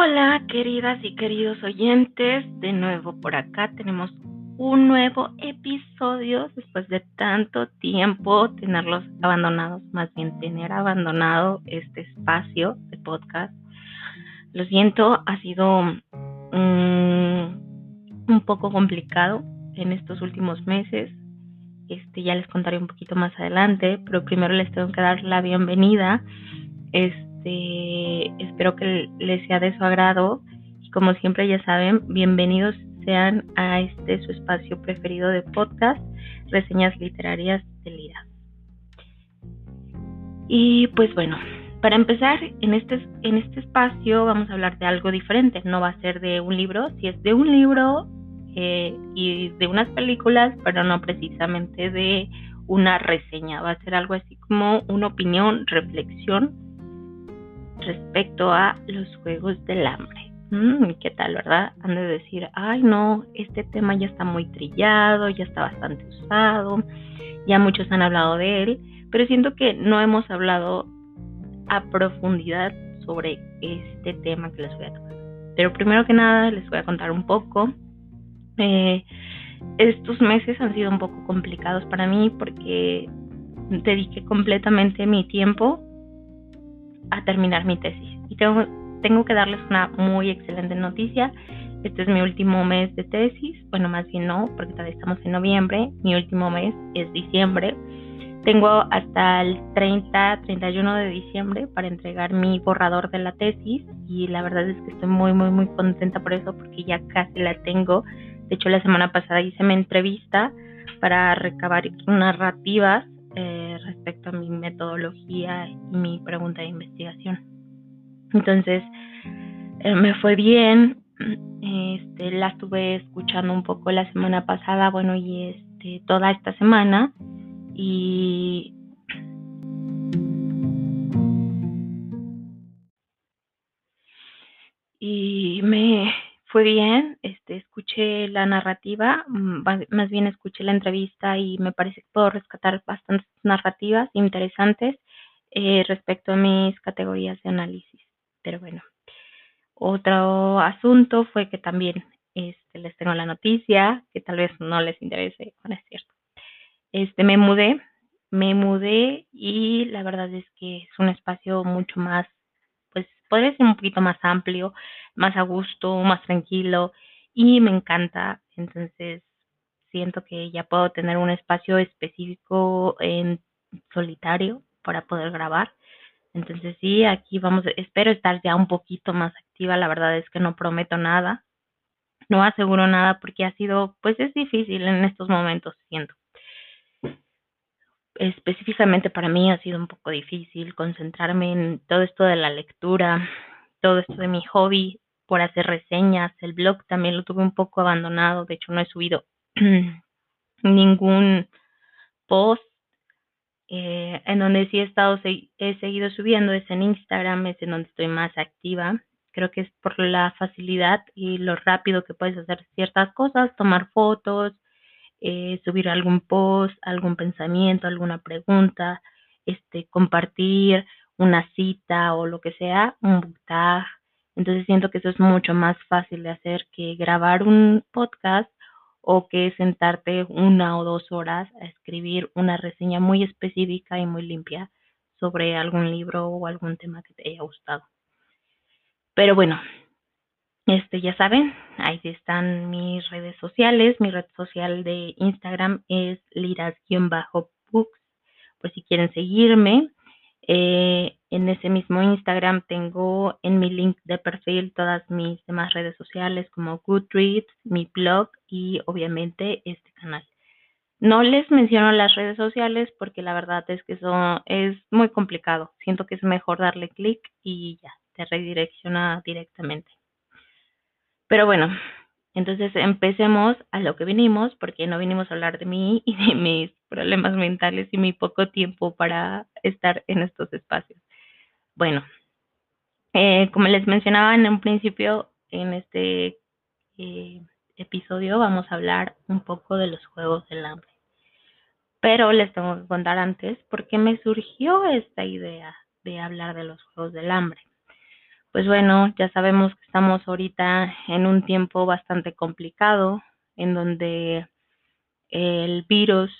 Hola, queridas y queridos oyentes, de nuevo por acá tenemos un nuevo episodio después de tanto tiempo tenerlos abandonados, más bien tener abandonado este espacio de podcast. Lo siento, ha sido mm, un poco complicado en estos últimos meses. Este ya les contaré un poquito más adelante, pero primero les tengo que dar la bienvenida. Este, espero que les sea de su agrado y como siempre ya saben, bienvenidos sean a este su espacio preferido de podcast, reseñas literarias de Lira. Y pues bueno, para empezar, en este, en este espacio vamos a hablar de algo diferente. No va a ser de un libro, si es de un libro eh, y de unas películas, pero no precisamente de una reseña. Va a ser algo así como una opinión, reflexión respecto a los juegos del hambre. Mm, ¿Qué tal, verdad? Han de decir, ay no, este tema ya está muy trillado, ya está bastante usado, ya muchos han hablado de él, pero siento que no hemos hablado a profundidad sobre este tema que les voy a tocar. Pero primero que nada les voy a contar un poco. Eh, estos meses han sido un poco complicados para mí porque dediqué completamente mi tiempo a terminar mi tesis. Y tengo, tengo que darles una muy excelente noticia. Este es mi último mes de tesis. Bueno, más bien no, porque todavía estamos en noviembre. Mi último mes es diciembre. Tengo hasta el 30, 31 de diciembre para entregar mi borrador de la tesis y la verdad es que estoy muy, muy, muy contenta por eso porque ya casi la tengo. De hecho, la semana pasada hice mi entrevista para recabar narrativas eh, respecto a mi metodología y mi pregunta de investigación. Entonces, eh, me fue bien, este, la estuve escuchando un poco la semana pasada, bueno, y este, toda esta semana, y y me fue bien, este, escuché la narrativa, mm, más bien escuché la entrevista y me parece que puedo rescatar bastantes narrativas interesantes eh, respecto a mis categorías de análisis. Pero bueno, otro asunto fue que también este, les tengo la noticia, que tal vez no les interese, no es cierto. Este, me mudé, me mudé y la verdad es que es un espacio mucho más podría ser un poquito más amplio, más a gusto, más tranquilo y me encanta. Entonces siento que ya puedo tener un espacio específico en solitario para poder grabar. Entonces sí, aquí vamos, espero estar ya un poquito más activa. La verdad es que no prometo nada, no aseguro nada porque ha sido, pues es difícil en estos momentos, siento específicamente para mí ha sido un poco difícil concentrarme en todo esto de la lectura, todo esto de mi hobby por hacer reseñas, el blog también lo tuve un poco abandonado, de hecho no he subido ningún post eh, en donde sí he estado, he seguido subiendo es en Instagram, es en donde estoy más activa. Creo que es por la facilidad y lo rápido que puedes hacer ciertas cosas, tomar fotos, eh, subir algún post, algún pensamiento, alguna pregunta, este, compartir una cita o lo que sea, un book tag. Entonces siento que eso es mucho más fácil de hacer que grabar un podcast o que sentarte una o dos horas a escribir una reseña muy específica y muy limpia sobre algún libro o algún tema que te haya gustado. Pero bueno, este, ya saben, ahí están mis redes sociales. Mi red social de Instagram es liras-books, por si quieren seguirme. Eh, en ese mismo Instagram tengo en mi link de perfil todas mis demás redes sociales como Goodreads, mi blog y obviamente este canal. No les menciono las redes sociales porque la verdad es que eso es muy complicado. Siento que es mejor darle clic y ya, te redirecciona directamente. Pero bueno, entonces empecemos a lo que vinimos, porque no vinimos a hablar de mí y de mis problemas mentales y mi poco tiempo para estar en estos espacios. Bueno, eh, como les mencionaba en un principio, en este eh, episodio vamos a hablar un poco de los juegos del hambre. Pero les tengo que contar antes por qué me surgió esta idea de hablar de los juegos del hambre. Pues bueno, ya sabemos que estamos ahorita en un tiempo bastante complicado, en donde el virus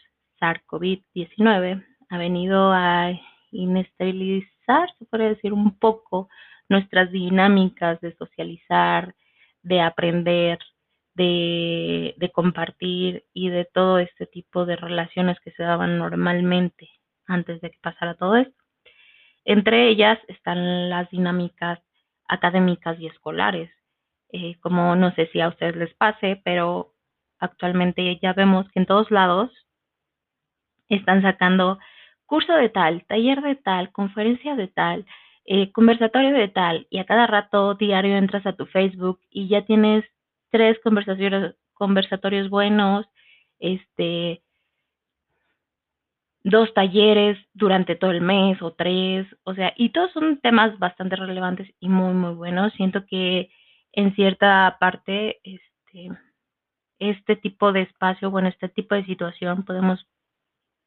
SARS-CoV-19 ha venido a inestabilizar, se puede decir, un poco nuestras dinámicas de socializar, de aprender, de, de, compartir y de todo este tipo de relaciones que se daban normalmente antes de que pasara todo esto. Entre ellas están las dinámicas académicas y escolares. Eh, como no sé si a ustedes les pase, pero actualmente ya vemos que en todos lados están sacando curso de tal, taller de tal, conferencia de tal, eh, conversatorio de tal, y a cada rato diario entras a tu Facebook y ya tienes tres conversatorios, conversatorios buenos, este, dos talleres durante todo el mes o tres, o sea, y todos son temas bastante relevantes y muy, muy buenos. Siento que en cierta parte, este, este tipo de espacio, bueno, este tipo de situación, podemos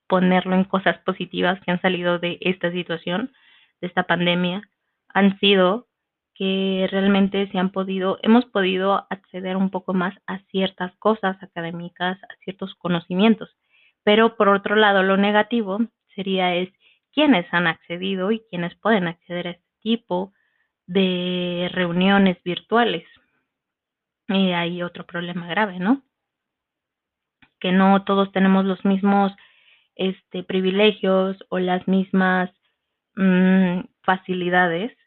ponerlo en cosas positivas que han salido de esta situación, de esta pandemia, han sido que realmente se han podido, hemos podido acceder un poco más a ciertas cosas académicas, a ciertos conocimientos. Pero por otro lado, lo negativo sería es quiénes han accedido y quiénes pueden acceder a este tipo de reuniones virtuales. Y hay otro problema grave, ¿no? Que no todos tenemos los mismos este, privilegios o las mismas mmm, facilidades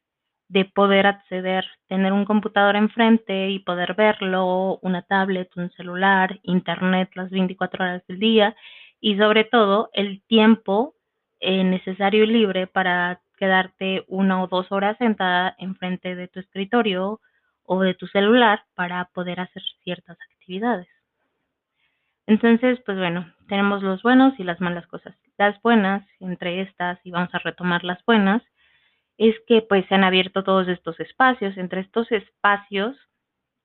de poder acceder, tener un computador enfrente y poder verlo, una tablet, un celular, internet las 24 horas del día y sobre todo el tiempo eh, necesario y libre para quedarte una o dos horas sentada enfrente de tu escritorio o de tu celular para poder hacer ciertas actividades. Entonces, pues bueno, tenemos los buenos y las malas cosas. Las buenas, entre estas, y vamos a retomar las buenas, es que pues se han abierto todos estos espacios. Entre estos espacios,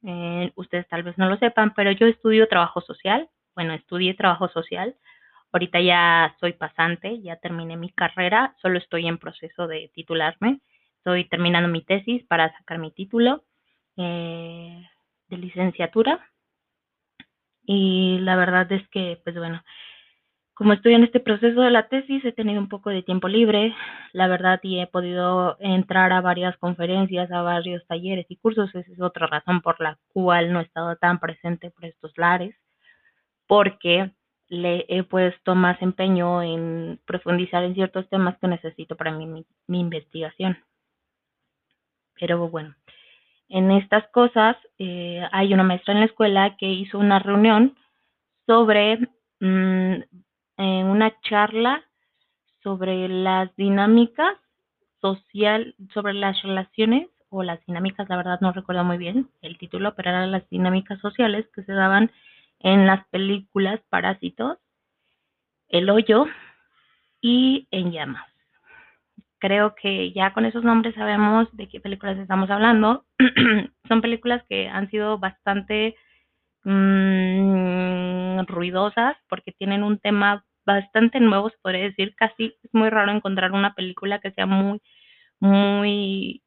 eh, ustedes tal vez no lo sepan, pero yo estudio trabajo social. Bueno, estudié trabajo social. Ahorita ya soy pasante, ya terminé mi carrera, solo estoy en proceso de titularme. Estoy terminando mi tesis para sacar mi título eh, de licenciatura y la verdad es que, pues bueno, como estoy en este proceso de la tesis, he tenido un poco de tiempo libre, la verdad, y he podido entrar a varias conferencias, a varios talleres y cursos. Esa es otra razón por la cual no he estado tan presente por estos lares, porque le he puesto más empeño en profundizar en ciertos temas que necesito para mi, mi, mi investigación. Pero bueno, en estas cosas, eh, hay una maestra en la escuela que hizo una reunión sobre mmm, una charla sobre las dinámicas social, sobre las relaciones o las dinámicas, la verdad no recuerdo muy bien el título, pero eran las dinámicas sociales que se daban en las películas Parásitos, El Hoyo y En Llamas creo que ya con esos nombres sabemos de qué películas estamos hablando. Son películas que han sido bastante mmm, ruidosas porque tienen un tema bastante nuevo, se podría decir. Casi es muy raro encontrar una película que sea muy, muy,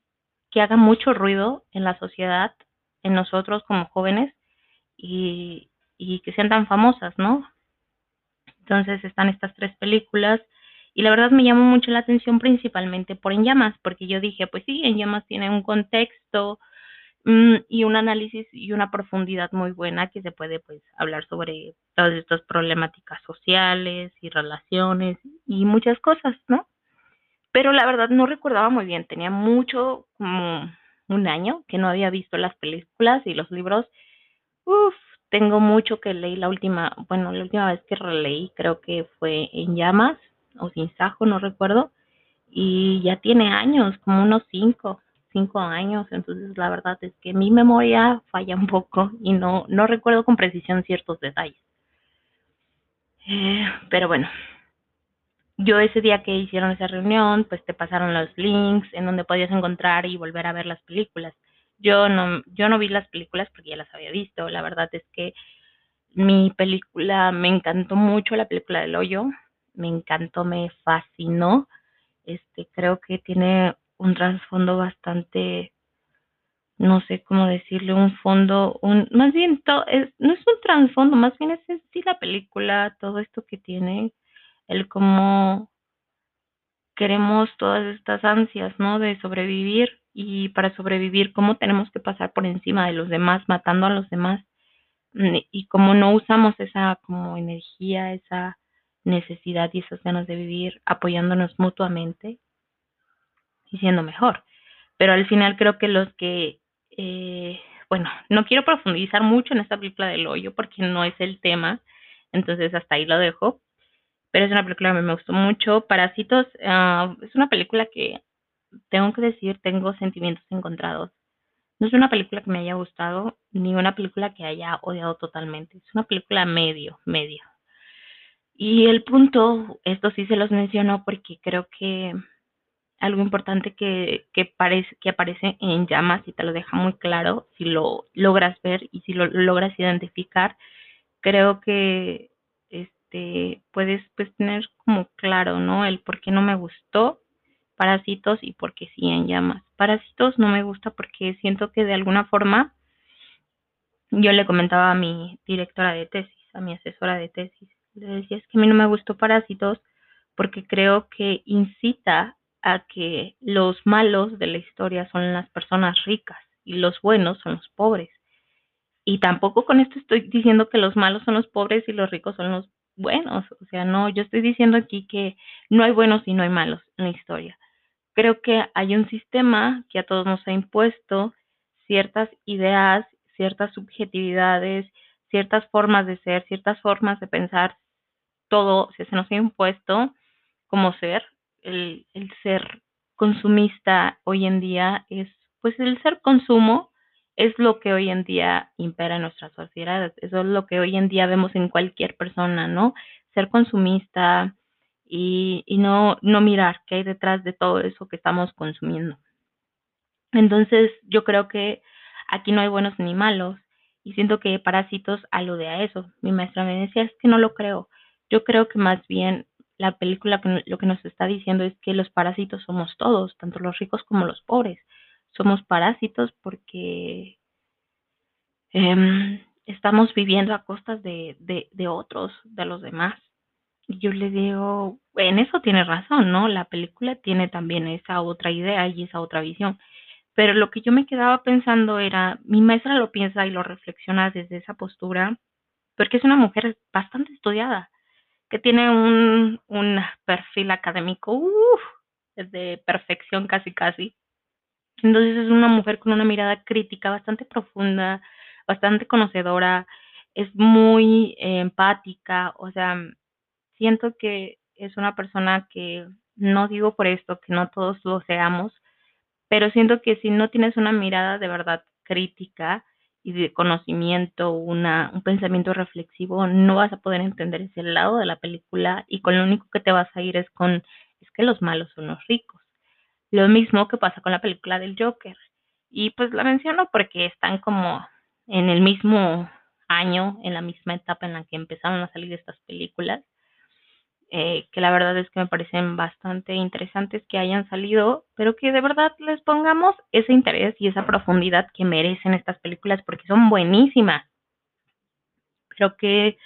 que haga mucho ruido en la sociedad, en nosotros como jóvenes y, y que sean tan famosas, ¿no? Entonces están estas tres películas y la verdad me llamó mucho la atención principalmente por En Llamas, porque yo dije, pues sí, En Llamas tiene un contexto mmm, y un análisis y una profundidad muy buena que se puede pues hablar sobre todas estas problemáticas sociales y relaciones y muchas cosas, ¿no? Pero la verdad no recordaba muy bien, tenía mucho, como un año que no había visto las películas y los libros. Uf, tengo mucho que leí la última, bueno, la última vez que releí creo que fue En Llamas o sin sajo, no recuerdo, y ya tiene años, como unos cinco, cinco años, entonces la verdad es que mi memoria falla un poco y no, no recuerdo con precisión ciertos detalles. Eh, pero bueno, yo ese día que hicieron esa reunión, pues te pasaron los links en donde podías encontrar y volver a ver las películas. Yo no, yo no vi las películas porque ya las había visto. La verdad es que mi película me encantó mucho, la película del hoyo me encantó, me fascinó. Este, creo que tiene un trasfondo bastante no sé cómo decirle, un fondo, un, más bien, to, es, no es un trasfondo, más bien es sí la película, todo esto que tiene, el cómo queremos todas estas ansias, ¿no? De sobrevivir y para sobrevivir, cómo tenemos que pasar por encima de los demás, matando a los demás mm, y cómo no usamos esa como energía, esa necesidad y esas ganas de vivir apoyándonos mutuamente y siendo mejor. Pero al final creo que los que, eh, bueno, no quiero profundizar mucho en esta película del hoyo porque no es el tema, entonces hasta ahí lo dejo. Pero es una película que me gustó mucho. Parásitos uh, es una película que tengo que decir, tengo sentimientos encontrados. No es una película que me haya gustado, ni una película que haya odiado totalmente. Es una película medio, medio. Y el punto, esto sí se los menciono porque creo que algo importante que, que, parece, que aparece en llamas y te lo deja muy claro, si lo logras ver y si lo logras identificar, creo que este puedes pues tener como claro, ¿no? El por qué no me gustó Parásitos y por qué sí en llamas. Parásitos no me gusta porque siento que de alguna forma yo le comentaba a mi directora de tesis, a mi asesora de tesis, le decía es que a mí no me gustó Parásitos porque creo que incita a que los malos de la historia son las personas ricas y los buenos son los pobres. Y tampoco con esto estoy diciendo que los malos son los pobres y los ricos son los buenos. O sea, no, yo estoy diciendo aquí que no hay buenos y no hay malos en la historia. Creo que hay un sistema que a todos nos ha impuesto ciertas ideas, ciertas subjetividades, ciertas formas de ser, ciertas formas de pensar. Todo se nos ha impuesto como ser el, el ser consumista hoy en día es, pues el ser consumo es lo que hoy en día impera en nuestra sociedad, eso es lo que hoy en día vemos en cualquier persona, ¿no? Ser consumista y, y no, no mirar qué hay detrás de todo eso que estamos consumiendo. Entonces, yo creo que aquí no hay buenos ni malos y siento que Parásitos alude a eso. Mi maestra me decía, es que no lo creo. Yo creo que más bien la película lo que nos está diciendo es que los parásitos somos todos, tanto los ricos como los pobres. Somos parásitos porque eh, estamos viviendo a costas de, de, otros, de los demás. Y yo le digo, en eso tiene razón, ¿no? La película tiene también esa otra idea y esa otra visión. Pero lo que yo me quedaba pensando era, mi maestra lo piensa y lo reflexiona desde esa postura, porque es una mujer bastante estudiada que tiene un, un perfil académico uf, de perfección casi casi. Entonces es una mujer con una mirada crítica bastante profunda, bastante conocedora, es muy empática, o sea, siento que es una persona que no digo por esto que no todos lo seamos, pero siento que si no tienes una mirada de verdad crítica, y de conocimiento, una, un pensamiento reflexivo, no vas a poder entender ese lado de la película y con lo único que te vas a ir es con, es que los malos son los ricos. Lo mismo que pasa con la película del Joker. Y pues la menciono porque están como en el mismo año, en la misma etapa en la que empezaron a salir estas películas eh, que la verdad es que me parecen bastante interesantes que hayan salido, pero que de verdad les pongamos ese interés y esa profundidad que merecen estas películas porque son buenísimas. Pero que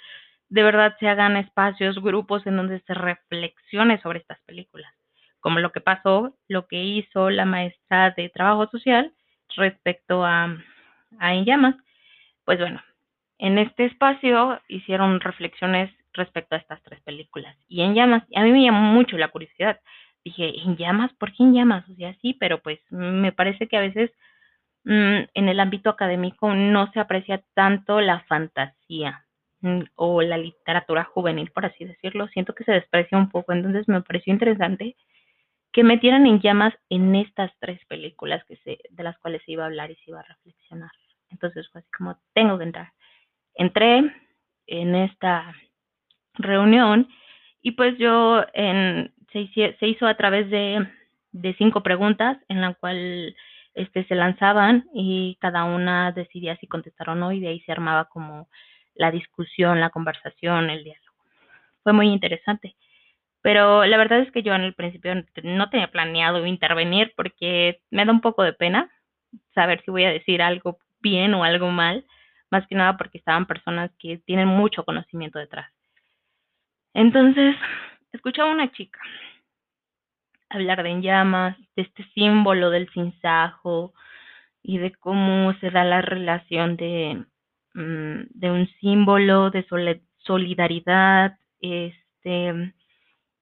de verdad se hagan espacios, grupos en donde se reflexione sobre estas películas, como lo que pasó, lo que hizo la maestra de trabajo social respecto a, a En Llamas. Pues bueno, en este espacio hicieron reflexiones respecto a estas tres películas. Y en llamas, a mí me llamó mucho la curiosidad. Dije, ¿en llamas? ¿Por qué en llamas? O sea, sí, pero pues me parece que a veces mmm, en el ámbito académico no se aprecia tanto la fantasía mmm, o la literatura juvenil, por así decirlo. Siento que se desprecia un poco, entonces me pareció interesante que metieran en llamas en estas tres películas que se, de las cuales se iba a hablar y se iba a reflexionar. Entonces fue así como, tengo que entrar. Entré en esta reunión y pues yo en, se, hizo a través de, de cinco preguntas en la cual este, se lanzaban y cada una decidía si contestar o no y de ahí se armaba como la discusión, la conversación, el diálogo. Fue muy interesante. Pero la verdad es que yo en el principio no tenía planeado intervenir porque me da un poco de pena. saber si voy a decir algo bien o algo mal, más que nada porque estaban personas que tienen mucho conocimiento detrás. Entonces, escuchaba a una chica hablar de llamas, de este símbolo del sinsajo y de cómo se da la relación de, mm, de un símbolo de solidaridad, este,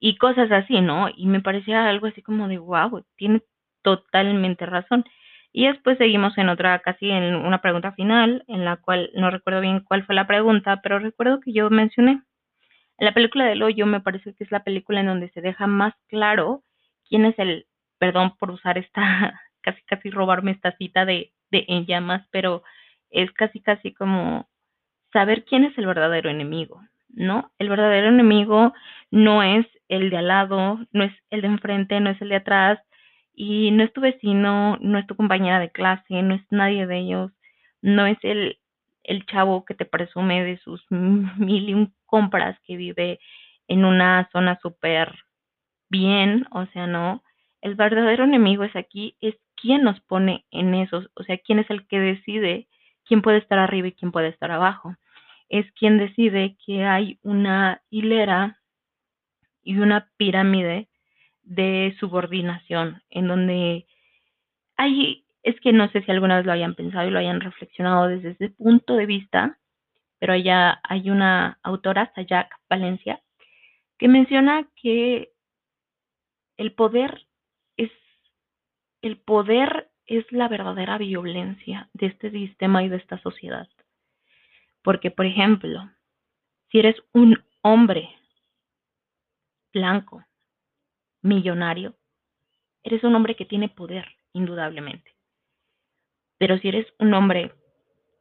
y cosas así, ¿no? Y me parecía algo así como de, wow, tiene totalmente razón. Y después seguimos en otra, casi en una pregunta final, en la cual no recuerdo bien cuál fue la pregunta, pero recuerdo que yo mencioné. La película del hoyo me parece que es la película en donde se deja más claro quién es el, perdón por usar esta, casi casi robarme esta cita de, de en llamas, pero es casi casi como saber quién es el verdadero enemigo, ¿no? El verdadero enemigo no es el de al lado, no es el de enfrente, no es el de atrás, y no es tu vecino, no es tu compañera de clase, no es nadie de ellos, no es el, el chavo que te presume de sus mil y un compras que vive en una zona súper bien, o sea, no. El verdadero enemigo es aquí, es quién nos pone en esos, o sea, quién es el que decide quién puede estar arriba y quién puede estar abajo. Es quien decide que hay una hilera y una pirámide de subordinación en donde hay, es que no sé si alguna vez lo hayan pensado y lo hayan reflexionado desde ese punto de vista, pero allá hay una autora, Sayak Valencia, que menciona que el poder es el poder es la verdadera violencia de este sistema y de esta sociedad. Porque, por ejemplo, si eres un hombre blanco, millonario, eres un hombre que tiene poder, indudablemente. Pero si eres un hombre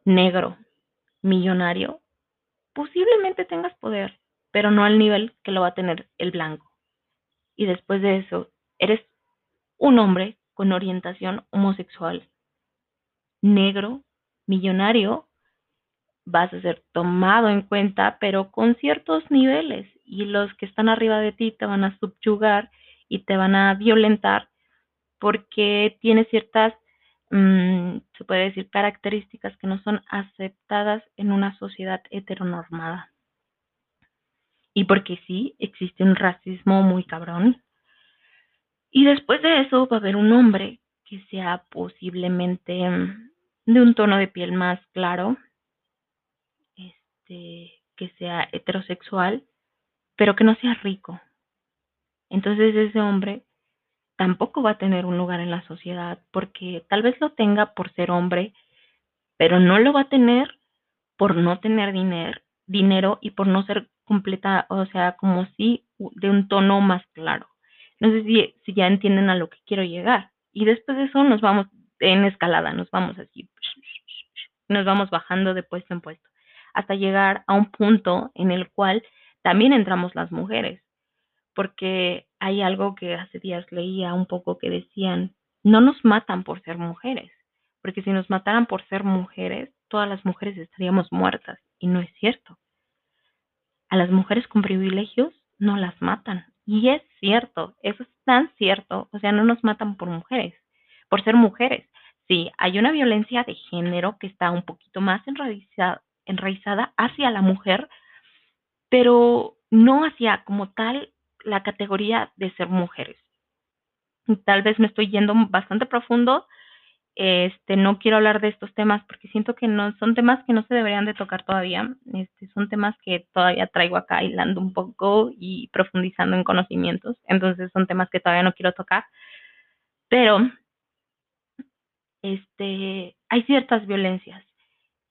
negro, millonario, posiblemente tengas poder, pero no al nivel que lo va a tener el blanco. Y después de eso eres un hombre con orientación homosexual, negro, millonario, vas a ser tomado en cuenta, pero con ciertos niveles. Y los que están arriba de ti te van a subyugar y te van a violentar porque tienes ciertas, mm, se puede decir, características que no son aceptadas en una sociedad heteronormada y porque sí, existe un racismo muy cabrón. Y después de eso va a haber un hombre que sea posiblemente mm, de un tono de piel más claro, este, que sea heterosexual, pero que no sea rico. Entonces ese hombre tampoco va a tener un lugar en la sociedad porque tal vez lo tenga por ser hombre, pero no lo va a tener por no tener dinero, dinero y por no ser completa, o sea, como si de un tono más claro. No sé si, si ya entienden a lo que quiero llegar. Y después de eso nos vamos en escalada, nos vamos así, nos vamos bajando de puesto en puesto, hasta llegar a un punto en el cual también entramos las mujeres, porque hay algo que hace días leía un poco que decían, no nos matan por ser mujeres, porque si nos mataran por ser mujeres, todas las mujeres estaríamos muertas, y no es cierto a las mujeres con privilegios no las matan. Y es cierto, eso es tan cierto. O sea, no nos matan por mujeres, por ser mujeres. Sí, hay una violencia de género que está un poquito más enraizada, enraizada hacia la mujer, pero no hacia como tal la categoría de ser mujeres. Tal vez me estoy yendo bastante profundo, este, no quiero hablar de estos temas porque siento que no son temas que no se deberían de tocar todavía. Este, son temas que todavía traigo acá hilando un poco y profundizando en conocimientos. Entonces son temas que todavía no quiero tocar. Pero este, hay ciertas violencias.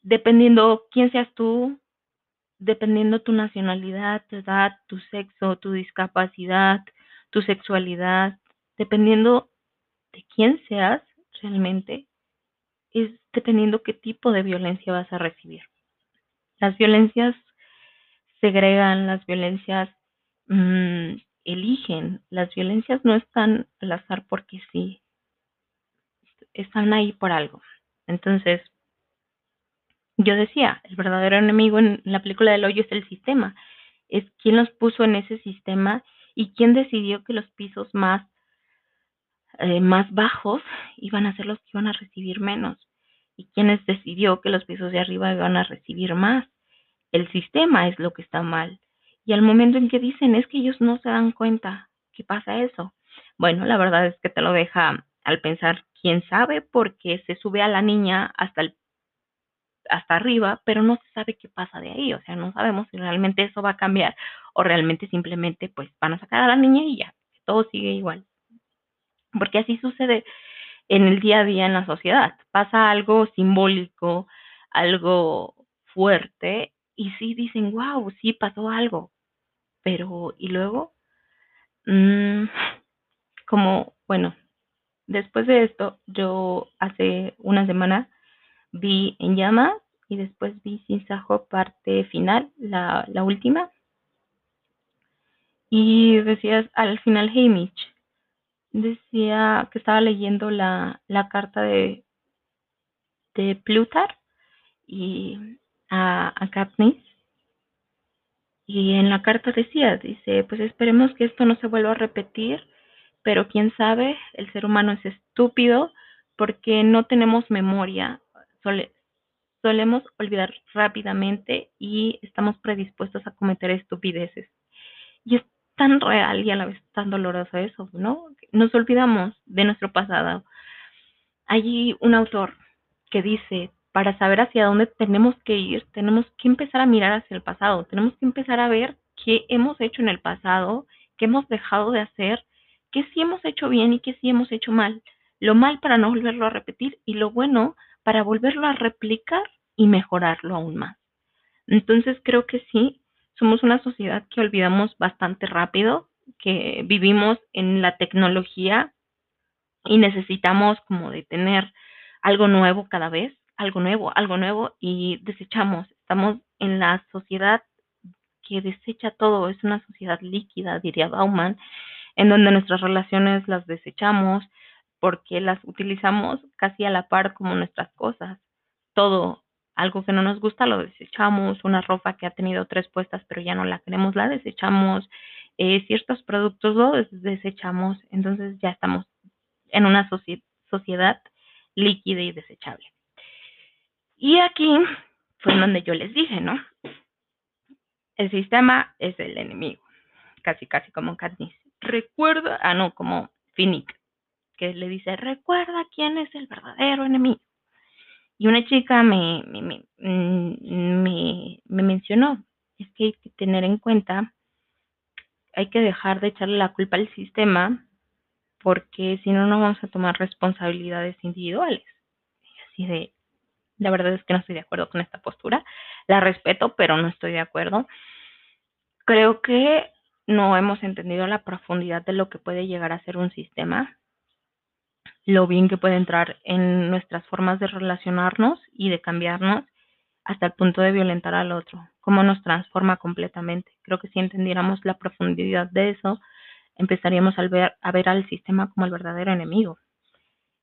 Dependiendo quién seas tú, dependiendo tu nacionalidad, tu edad, tu sexo, tu discapacidad, tu sexualidad, dependiendo de quién seas, realmente es dependiendo qué tipo de violencia vas a recibir. Las violencias segregan, las violencias mm, eligen, las violencias no están al azar porque sí, están ahí por algo. Entonces, yo decía, el verdadero enemigo en la película del hoyo es el sistema, es quien los puso en ese sistema y quien decidió que los pisos más eh, más bajos iban a ser los que iban a recibir menos. ¿Y quienes decidió que los pisos de arriba iban a recibir más? El sistema es lo que está mal. Y al momento en que dicen es que ellos no se dan cuenta que pasa eso. Bueno, la verdad es que te lo deja al pensar quién sabe porque se sube a la niña hasta el hasta arriba, pero no se sabe qué pasa de ahí, o sea, no sabemos si realmente eso va a cambiar o realmente simplemente pues van a sacar a la niña y ya, todo sigue igual. Porque así sucede en el día a día en la sociedad. Pasa algo simbólico, algo fuerte y sí dicen, wow, sí pasó algo, pero ¿y luego? Mm, como, bueno, después de esto, yo hace una semana vi En Llamas y después vi Sin Sajo parte final, la, última. Y decías al final Hamish, decía que estaba leyendo la, la carta de, de Plutar y a, a Katniss. Y en la carta decía, dice, pues esperemos que esto no se vuelva a repetir, pero quién sabe, el ser humano es estúpido porque no tenemos memoria solemos olvidar rápidamente y estamos predispuestos a cometer estupideces. Y es tan real y a la vez tan doloroso eso, ¿no? Nos olvidamos de nuestro pasado. Hay un autor que dice, para saber hacia dónde tenemos que ir, tenemos que empezar a mirar hacia el pasado, tenemos que empezar a ver qué hemos hecho en el pasado, qué hemos dejado de hacer, qué sí hemos hecho bien y qué sí hemos hecho mal. Lo mal para no volverlo a repetir y lo bueno para volverlo a replicar y mejorarlo aún más. Entonces creo que sí, somos una sociedad que olvidamos bastante rápido, que vivimos en la tecnología y necesitamos como de tener algo nuevo cada vez, algo nuevo, algo nuevo y desechamos. Estamos en la sociedad que desecha todo, es una sociedad líquida, diría Bauman, en donde nuestras relaciones las desechamos, porque las utilizamos casi a la par como nuestras cosas. Todo, algo que no nos gusta, lo desechamos, una ropa que ha tenido tres puestas pero ya no la queremos, la desechamos, eh, ciertos productos los desechamos, entonces ya estamos en una sociedad líquida y desechable. Y aquí fue donde yo les dije, ¿no? El sistema es el enemigo, casi, casi como Katniss. Recuerda, ah, no, como Finnick que le dice, recuerda quién es el verdadero enemigo. Y una chica me, me, mm, me, me, mencionó, es que hay que tener en cuenta, hay que dejar de echarle la culpa al sistema, porque si no, no vamos a tomar responsabilidades individuales. Y así de, la verdad es que no estoy de acuerdo con esta postura, la respeto, pero no estoy de acuerdo. Creo que no hemos entendido la profundidad de lo que puede llegar a ser un sistema lo bien que puede entrar en nuestras formas de relacionarnos y de cambiarnos hasta el punto de violentar al otro, cómo nos transforma completamente. Creo que si entendiéramos la profundidad de eso, empezaríamos a ver, a ver al sistema como el verdadero enemigo.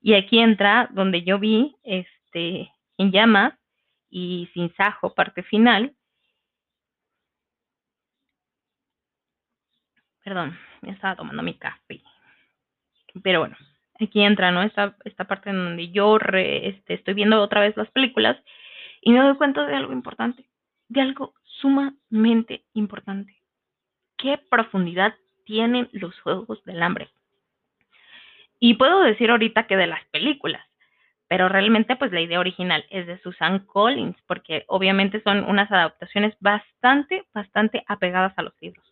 Y aquí entra donde yo vi este en llamas y sin sajo, parte final. Perdón, me estaba tomando mi café. Pero bueno, aquí entra, ¿no? Esta, esta parte en donde yo este, estoy viendo otra vez las películas y me doy cuenta de algo importante, de algo sumamente importante. ¿Qué profundidad tienen los Juegos del Hambre? Y puedo decir ahorita que de las películas, pero realmente pues la idea original es de Susan Collins, porque obviamente son unas adaptaciones bastante, bastante apegadas a los libros.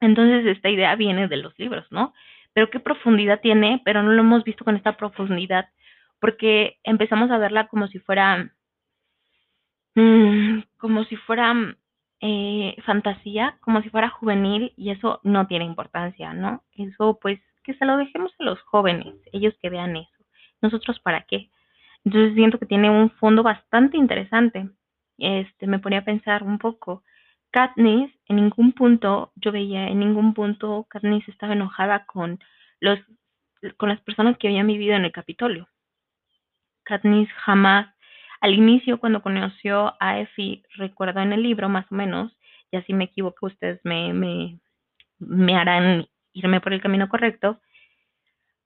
Entonces esta idea viene de los libros, ¿no? Pero qué profundidad tiene, pero no lo hemos visto con esta profundidad, porque empezamos a verla como si fuera, mm, como si fuera eh, fantasía, como si fuera juvenil, y eso no tiene importancia, ¿no? Eso pues que se lo dejemos a los jóvenes, ellos que vean eso. Nosotros para qué. Entonces siento que tiene un fondo bastante interesante. Este, me ponía a pensar un poco. Katniss, en ningún punto, yo veía, en ningún punto Katniss estaba enojada con los con las personas que habían vivido en el Capitolio. Katniss jamás, al inicio cuando conoció a Effie, recuerdo en el libro más o menos, y así me equivoco, ustedes me, me, me harán irme por el camino correcto,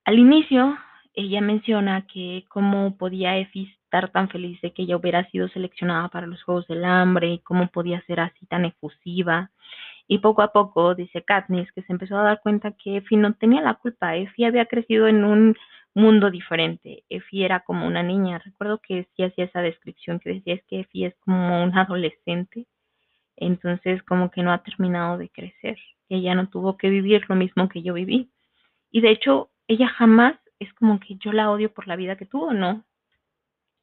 al inicio, ella menciona que cómo podía Effie estar tan feliz de que ella hubiera sido seleccionada para los Juegos del Hambre y cómo podía ser así tan efusiva. Y poco a poco, dice Katniss, que se empezó a dar cuenta que Effie no tenía la culpa. Effie había crecido en un mundo diferente. Effie era como una niña. Recuerdo que sí hacía esa descripción que decía es que Effie es como un adolescente. Entonces como que no ha terminado de crecer. Ella no tuvo que vivir lo mismo que yo viví. Y de hecho, ella jamás es como que yo la odio por la vida que tuvo, ¿no?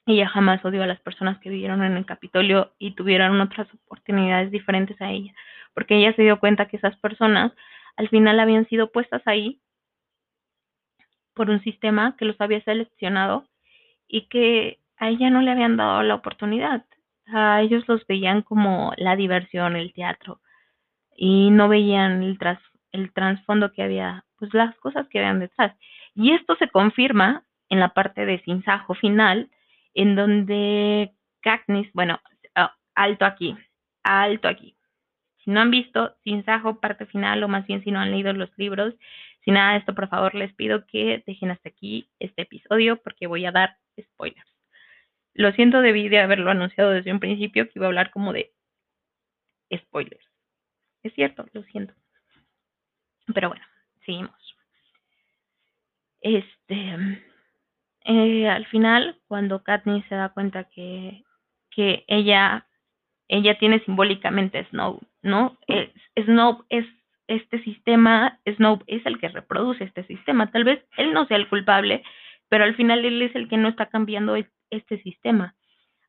Ella jamás odió a las personas que vivieron en el Capitolio y tuvieron otras oportunidades diferentes a ella, porque ella se dio cuenta que esas personas al final habían sido puestas ahí por un sistema que los había seleccionado y que a ella no le habían dado la oportunidad. A ellos los veían como la diversión, el teatro, y no veían el, tras, el trasfondo que había, pues las cosas que habían detrás. Y esto se confirma en la parte de sinsajo final, en donde Cacnis, bueno, ah, alto aquí, alto aquí. Si no han visto Sinsajo, parte final, o más bien si no han leído los libros, si nada de esto, por favor, les pido que dejen hasta aquí este episodio porque voy a dar spoilers. Lo siento, debí de haberlo anunciado desde un principio que iba a hablar como de spoilers. Es cierto, lo siento. Pero bueno, seguimos. Este, eh, al final, cuando Katniss se da cuenta que, que ella, ella tiene simbólicamente Snow, ¿no? Es, Snow es este sistema, Snow es el que reproduce este sistema. Tal vez él no sea el culpable, pero al final él es el que no está cambiando este sistema.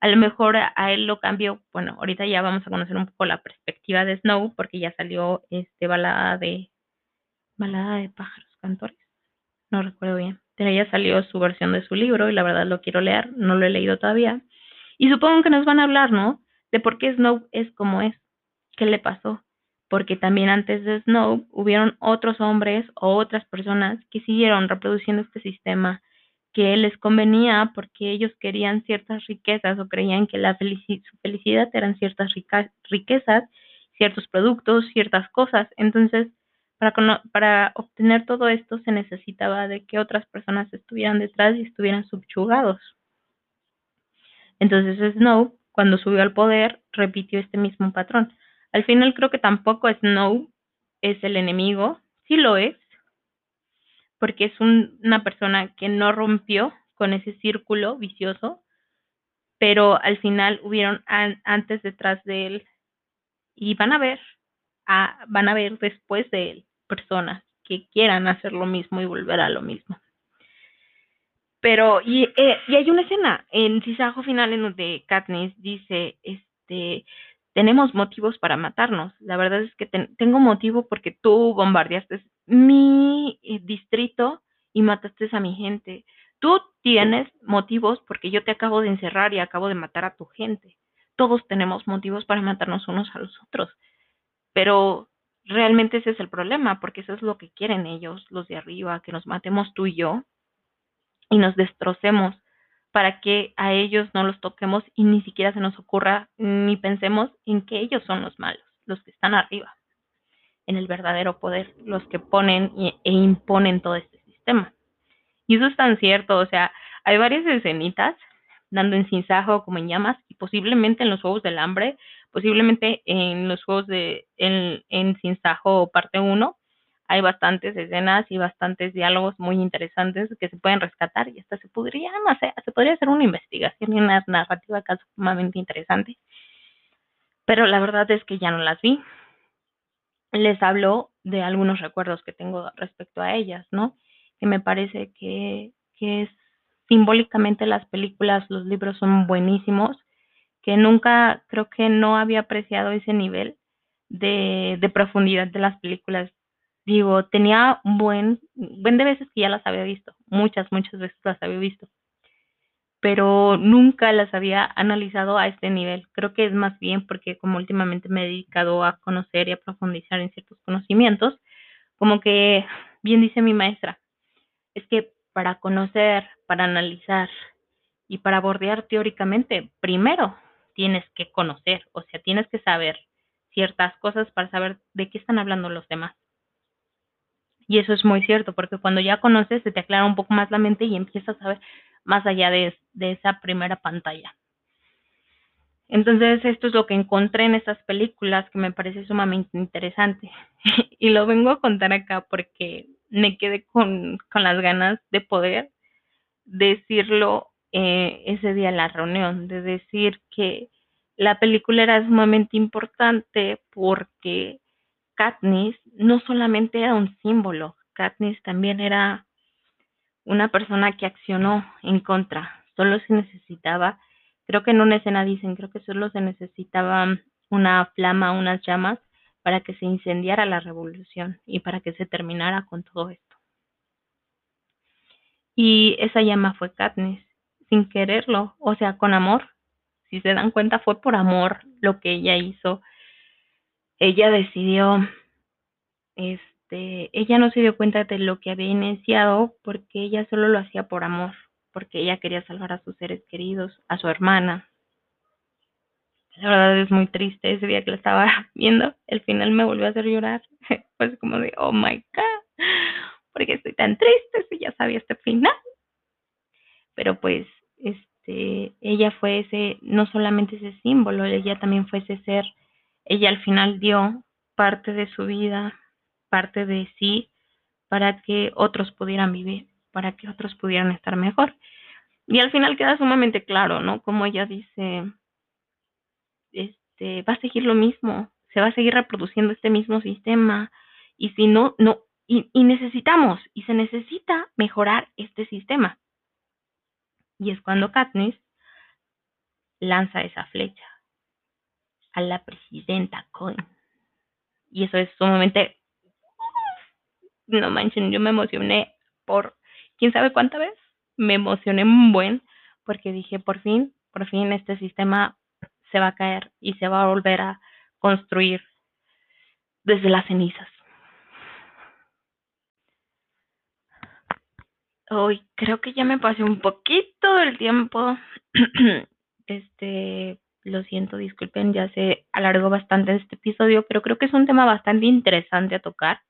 A lo mejor a, él lo cambió, bueno, ahorita ya vamos a conocer un poco la perspectiva de Snow, porque ya salió este balada de balada de pájaros cantores, no recuerdo bien, pero ya salió su versión de su libro y la verdad lo quiero leer, no lo he leído todavía. Y supongo que nos van a hablar, ¿no? De por qué Snow es como es, qué le pasó, porque también antes de Snow hubieron otros hombres o otras personas que siguieron reproduciendo este sistema que les convenía porque ellos querían ciertas riquezas o creían que la su felicidad eran ciertas riquezas, ciertos productos, ciertas cosas. Entonces, para, para obtener todo esto se necesitaba de que otras personas estuvieran detrás y estuvieran subyugados. Entonces Snow, cuando subió al poder, repitió este mismo patrón. Al final creo que tampoco Snow es el enemigo, sí lo es, porque es una persona que no rompió con ese círculo vicioso, pero al final hubieron antes detrás de él y van a ver, van a ver después de él personas que quieran hacer lo mismo y volver a lo mismo. Pero, y, eh, y hay una escena en Cisajo final en donde Katniss dice, este, tenemos motivos para matarnos. La verdad es que tengo motivo porque tú bombardeaste mi eh, distrito y mataste a mi gente. Tú tienes motivos porque yo te acabo de encerrar y acabo de matar a tu gente. Todos tenemos motivos para matarnos unos a los otros. Pero realmente ese es el problema, porque eso es lo que quieren ellos, los de arriba, que nos matemos tú y yo y nos destrocemos para que a ellos no los toquemos y ni siquiera se nos ocurra ni pensemos en que ellos son los malos, los que están arriba, en el verdadero poder, los que ponen e imponen todo este sistema. Y eso es tan cierto, o sea, hay varias escenitas dando en sinsajo como en llamas y posiblemente en los Juegos del Hambre, posiblemente en los Juegos de en, en sinsajo parte 1 hay bastantes escenas y bastantes diálogos muy interesantes que se pueden rescatar y hasta se podrían hacer, se podría hacer una investigación y una narrativa sumamente interesante. Pero la verdad es que ya no las vi. Les hablo de algunos recuerdos que tengo respecto a ellas, ¿no? Que me parece que, que simbólicamente las películas, los libros son buenísimos, que nunca creo que no había apreciado ese nivel de, profundidad de las películas digo, tenía un buen, buen de veces que ya las había visto, muchas, muchas veces las había visto, pero nunca las había analizado a este nivel. Creo que es más bien porque como últimamente me he dedicado a conocer y a profundizar en ciertos conocimientos, como que, bien dice mi maestra, es que para conocer, para analizar y para bordear teóricamente, primero tienes que conocer, o sea, tienes que saber ciertas cosas para saber de qué están hablando los demás. Y eso es muy cierto, porque cuando ya conoces se te aclara un poco más la mente y empiezas a ver más allá de, esa primera pantalla. Entonces, esto es lo que encontré en estas películas que me parece sumamente interesante. y lo vengo a contar acá porque me quedé con las ganas de poder decirlo eh, ese día la reunión, de decir que la película era sumamente importante porque Katniss no solamente era un símbolo, Katniss también era una persona que accionó en contra. Solo se necesitaba, creo que en una escena dicen, creo que solo se necesitaba una flama, unas llamas para que se incendiara la revolución y para que se terminara con todo esto. Y esa llama fue Katniss, sin quererlo, o sea, con amor. Si se dan cuenta, fue por amor lo que ella hizo. Ella decidió, este, ella no se dio cuenta de lo que había iniciado porque ella solo lo hacía por amor, porque ella quería salvar a sus seres queridos, a su hermana. La verdad es muy triste ese día que la estaba viendo. El final me volvió a hacer llorar. Pues como de, oh my god, porque estoy tan triste si ya sabía este final. Pero pues, este, ella fue ese, no solamente ese símbolo, ella también fue ese ser. Ella al final dio parte de su vida, parte de sí, para que otros pudieran vivir, para que otros pudieran estar mejor. Y al final queda sumamente claro, ¿no? Como ella dice, este, va a seguir lo mismo, se va a seguir reproduciendo este mismo sistema. Y si no, no, y, necesitamos, y se necesita mejorar este sistema. Y es cuando Katniss lanza esa flecha a la presidenta Cohen. Y eso es sumamente... No manchen, yo me emocioné por quién sabe cuánta vez. Me emocioné un buen porque dije, por fin, por fin este sistema se va a caer y se va a volver a construir desde las cenizas. Hoy creo que ya me pasé un poquito del tiempo. este, lo siento, disculpen, ya se alargó bastante este episodio, pero creo que es un tema bastante interesante a tocar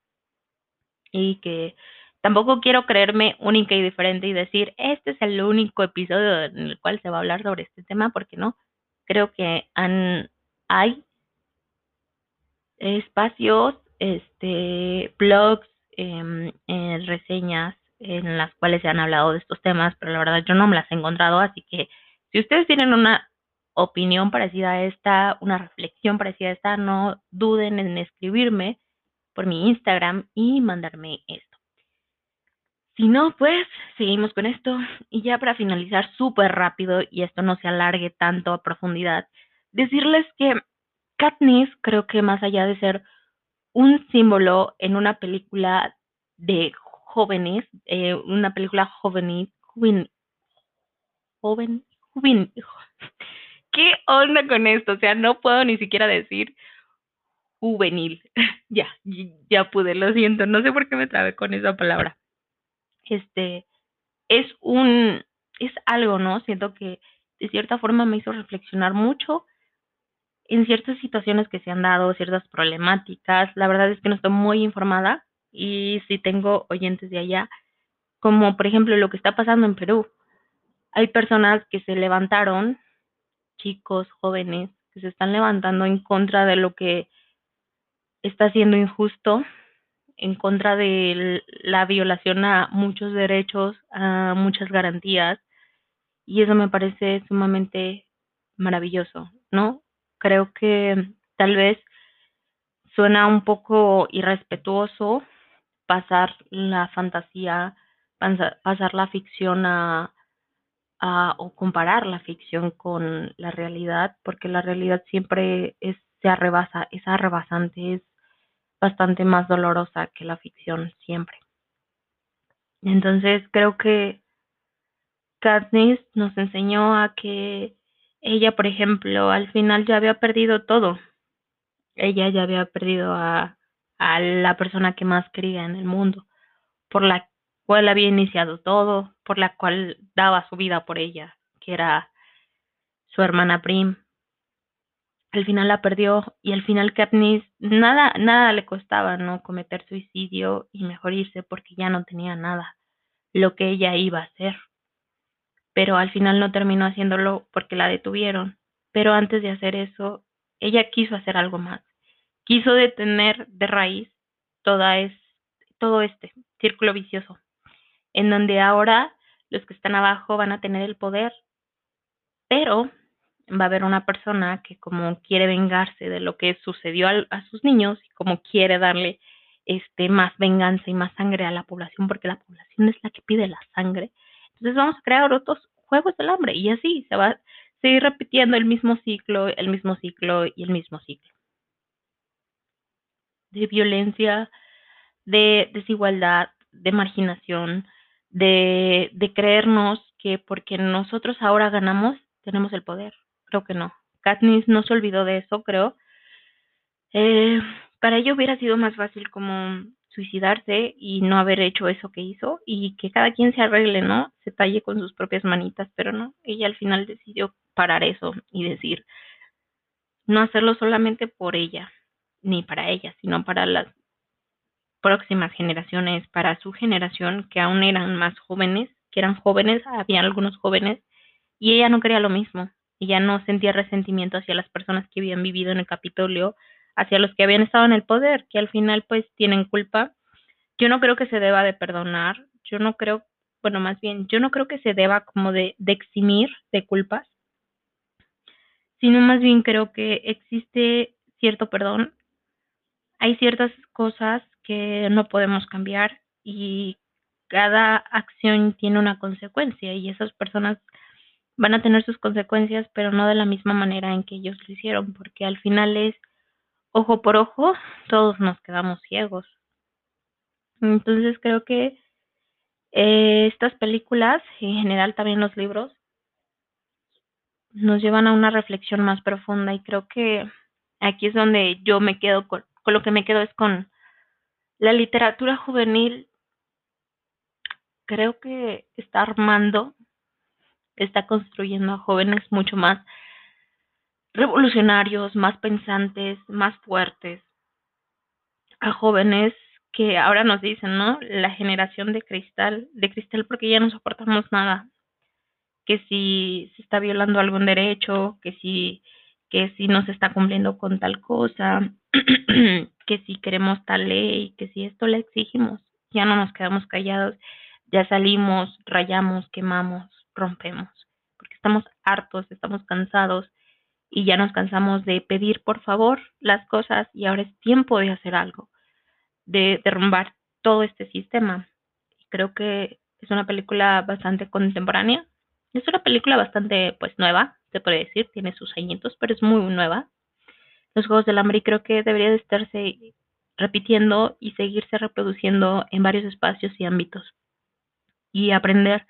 y que tampoco quiero creerme única y diferente y decir, este es el único episodio en el cual se va a hablar sobre este tema, porque no, creo que han, hay espacios, este, blogs, em, eh, reseñas en las cuales se han hablado de estos temas, pero la verdad yo no me las he encontrado, así que si ustedes tienen una opinión parecida a esta, una reflexión parecida a esta, no duden en escribirme por mi Instagram y mandarme esto. Si no, pues seguimos con esto. Y ya para finalizar súper rápido y esto no se alargue tanto a profundidad, decirles que Katniss creo que más allá de ser un símbolo en una película de jóvenes, eh, una película juvenil, joven, joven, joven, ¿qué onda con esto? O sea, no puedo ni siquiera decir juvenil. ya, ya pude, lo siento, no sé por qué me trabé con esa palabra este, es un, es algo, ¿no? Siento que de cierta forma me hizo reflexionar mucho en ciertas situaciones que se han dado, ciertas problemáticas. La verdad es que no estoy muy informada y si tengo oyentes de allá, como por ejemplo lo que está pasando en Perú. Hay personas que se levantaron, chicos, jóvenes, que se están levantando en contra de lo que está siendo injusto en contra de la violación a muchos derechos, a muchas garantías, y eso me parece sumamente maravilloso, ¿no? Creo que tal vez suena un poco irrespetuoso pasar la fantasía, pasar la ficción a, o comparar la ficción con la realidad, porque la realidad siempre es, se arrebasa, es arrebasante, es bastante más dolorosa que la ficción siempre. Entonces creo que Katniss nos enseñó a que ella, por ejemplo, al final ya había perdido todo. Ella ya había perdido a, a la persona que más quería en el mundo, por la cual había iniciado todo, por la cual daba su vida por ella, que era su hermana Prim. al final la perdió y al final Katniss nada nada le costaba no cometer suicidio y mejor irse porque ya no tenía nada lo que ella iba a hacer. Pero al final no terminó haciéndolo porque la detuvieron pero antes de hacer eso ella quiso hacer algo más quiso detener de raíz toda es, todo este círculo vicioso en donde ahora los que están abajo van a tener el poder pero va a haber una persona que como quiere vengarse de lo que sucedió a, sus niños y como quiere darle este más venganza y más sangre a la población porque la población es la que pide la sangre. Entonces vamos a crear otros juegos del hambre y así se va a seguir repitiendo el mismo ciclo, el mismo ciclo y el mismo ciclo. De violencia, de desigualdad, de marginación, de, de creernos que porque nosotros ahora ganamos, tenemos el poder creo que no. Katniss no se olvidó de eso, creo. Eh, para ella hubiera sido más fácil como suicidarse y no haber hecho eso que hizo y que cada quien se arregle, ¿no? Se talle con sus propias manitas, pero no, ella al final decidió parar eso y decir, no hacerlo solamente por ella, ni para ella, sino para las próximas generaciones, para su generación, que aún eran más jóvenes, que eran jóvenes, había algunos jóvenes, y ella no quería lo mismo ya no sentía resentimiento hacia las personas que habían vivido en el Capitolio, hacia los que habían estado en el poder, que al final pues tienen culpa. Yo no creo que se deba de perdonar, yo no creo, bueno, más bien, yo no creo que se deba como de, de eximir de culpas, sino más bien creo que existe cierto perdón. Hay ciertas cosas que no podemos cambiar y cada acción tiene una consecuencia y esas personas van a tener sus consecuencias, pero no de la misma manera en que ellos lo hicieron, porque al final es ojo por ojo, todos nos quedamos ciegos. Entonces creo que eh, estas películas, en general también los libros, nos llevan a una reflexión más profunda y creo que aquí es donde yo me quedo con, con lo que me quedo es con la literatura juvenil. Creo que está armando está construyendo a jóvenes mucho más revolucionarios, más pensantes, más fuertes, a jóvenes que ahora nos dicen, ¿no? La generación de cristal, de cristal porque ya no soportamos nada, que si se está violando algún derecho, que si que si no se está cumpliendo con tal cosa, que si queremos tal ley, que si esto le exigimos, ya no nos quedamos callados, ya salimos, rayamos, quemamos, rompemos, porque estamos hartos, estamos cansados y ya nos cansamos de pedir por favor las cosas y ahora es tiempo de hacer algo, de derrumbar todo este sistema. Creo que es una película bastante contemporánea, es una película bastante pues nueva, se puede decir, tiene sus añitos, pero es muy nueva. Los Juegos del Hambre creo que debería de estarse repitiendo y seguirse reproduciendo en varios espacios y ámbitos. Y aprender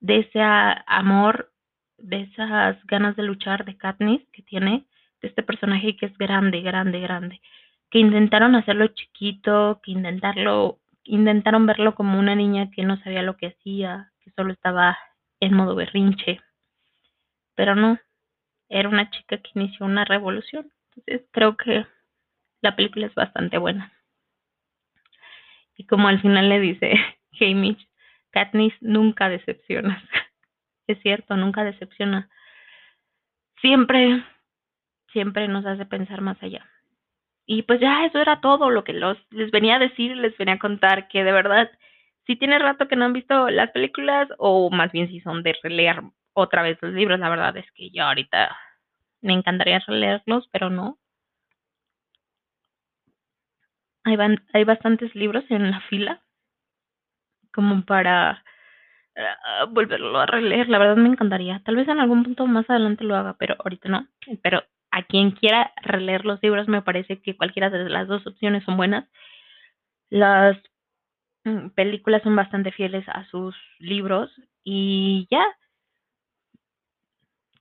de ese amor, de esas ganas de luchar de Katniss que tiene, de este personaje que es grande, grande, grande, que intentaron hacerlo chiquito, que intentarlo, intentaron verlo como una niña que no sabía lo que hacía, que solo estaba en modo berrinche, pero no, era una chica que inició una revolución. Entonces creo que la película es bastante buena. Y como al final le dice Hamish, Katniss nunca decepciona. Es cierto, nunca decepciona. Siempre, siempre nos hace pensar más allá. Y pues ya eso era todo lo que los, les venía a decir, les venía a contar que de verdad, si tiene rato que no han visto las películas o más bien si son de releer otra vez los libros, la verdad es que yo ahorita me encantaría releerlos, pero no. Hay, hay bastantes libros en la fila como para uh, volverlo a releer. La verdad me encantaría. Tal vez en algún punto más adelante lo haga, pero ahorita no. Pero a quien quiera releer los libros, me parece que cualquiera de las dos opciones son buenas. Las mm, películas son bastante fieles a sus libros y ya.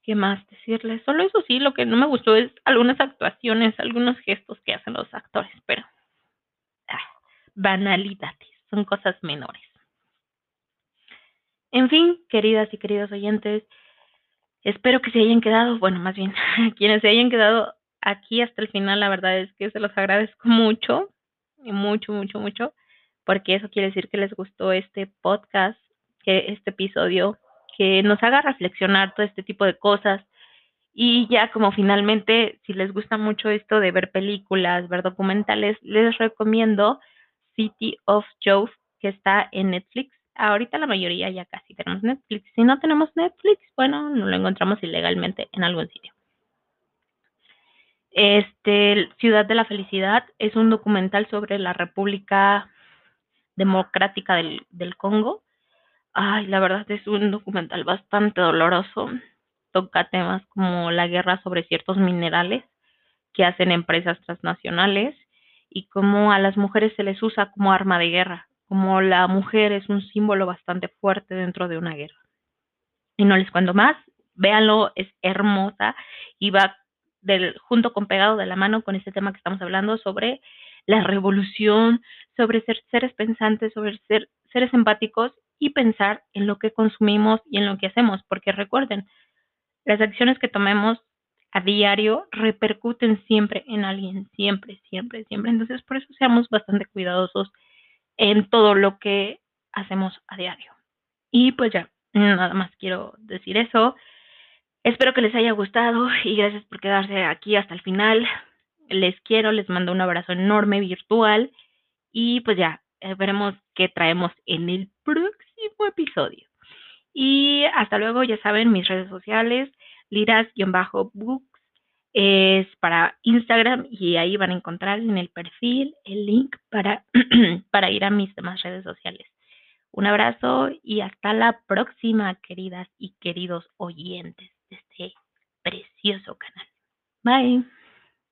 ¿Qué más decirles? Solo eso sí, lo que no me gustó es algunas actuaciones, algunos gestos que hacen los actores, pero banalidades, son cosas menores. En fin, queridas y queridos oyentes, espero que se hayan quedado, bueno, más bien, quienes se hayan quedado aquí hasta el final, la verdad es que se los agradezco mucho, mucho, mucho, mucho, porque eso quiere decir que les gustó este podcast, que este episodio, que nos haga reflexionar todo este tipo de cosas. Y ya como finalmente, si les gusta mucho esto de ver películas, ver documentales, les recomiendo City of Jove, que está en Netflix. Ahorita la mayoría ya casi tenemos Netflix. Si no tenemos Netflix, bueno, no lo encontramos ilegalmente en algún sitio. Este, Ciudad de la Felicidad es un documental sobre la República Democrática del, del Congo. Ay, la verdad es un documental bastante doloroso. Toca temas como la guerra sobre ciertos minerales que hacen empresas transnacionales y cómo a las mujeres se les usa como arma de guerra, como la mujer es un símbolo bastante fuerte dentro de una guerra. Y no les cuento más, véanlo, es hermosa y va del, junto con pegado de la mano con este tema que estamos hablando sobre la revolución, sobre ser seres pensantes, sobre ser seres empáticos y pensar en lo que consumimos y en lo que hacemos, porque recuerden, las acciones que tomemos a diario repercuten siempre en alguien, siempre, siempre, siempre. Entonces, por eso seamos bastante cuidadosos en todo lo que hacemos a diario. Y pues ya, nada más quiero decir eso. Espero que les haya gustado y gracias por quedarse aquí hasta el final. Les quiero, les mando un abrazo enorme virtual y pues ya, veremos qué traemos en el próximo episodio. Y hasta luego, ya saben, mis redes sociales, liras-books es para Instagram y ahí van a encontrar en el perfil el link para, para ir a mis demás redes sociales. Un abrazo y hasta la próxima, queridas y queridos oyentes de este precioso canal. Bye.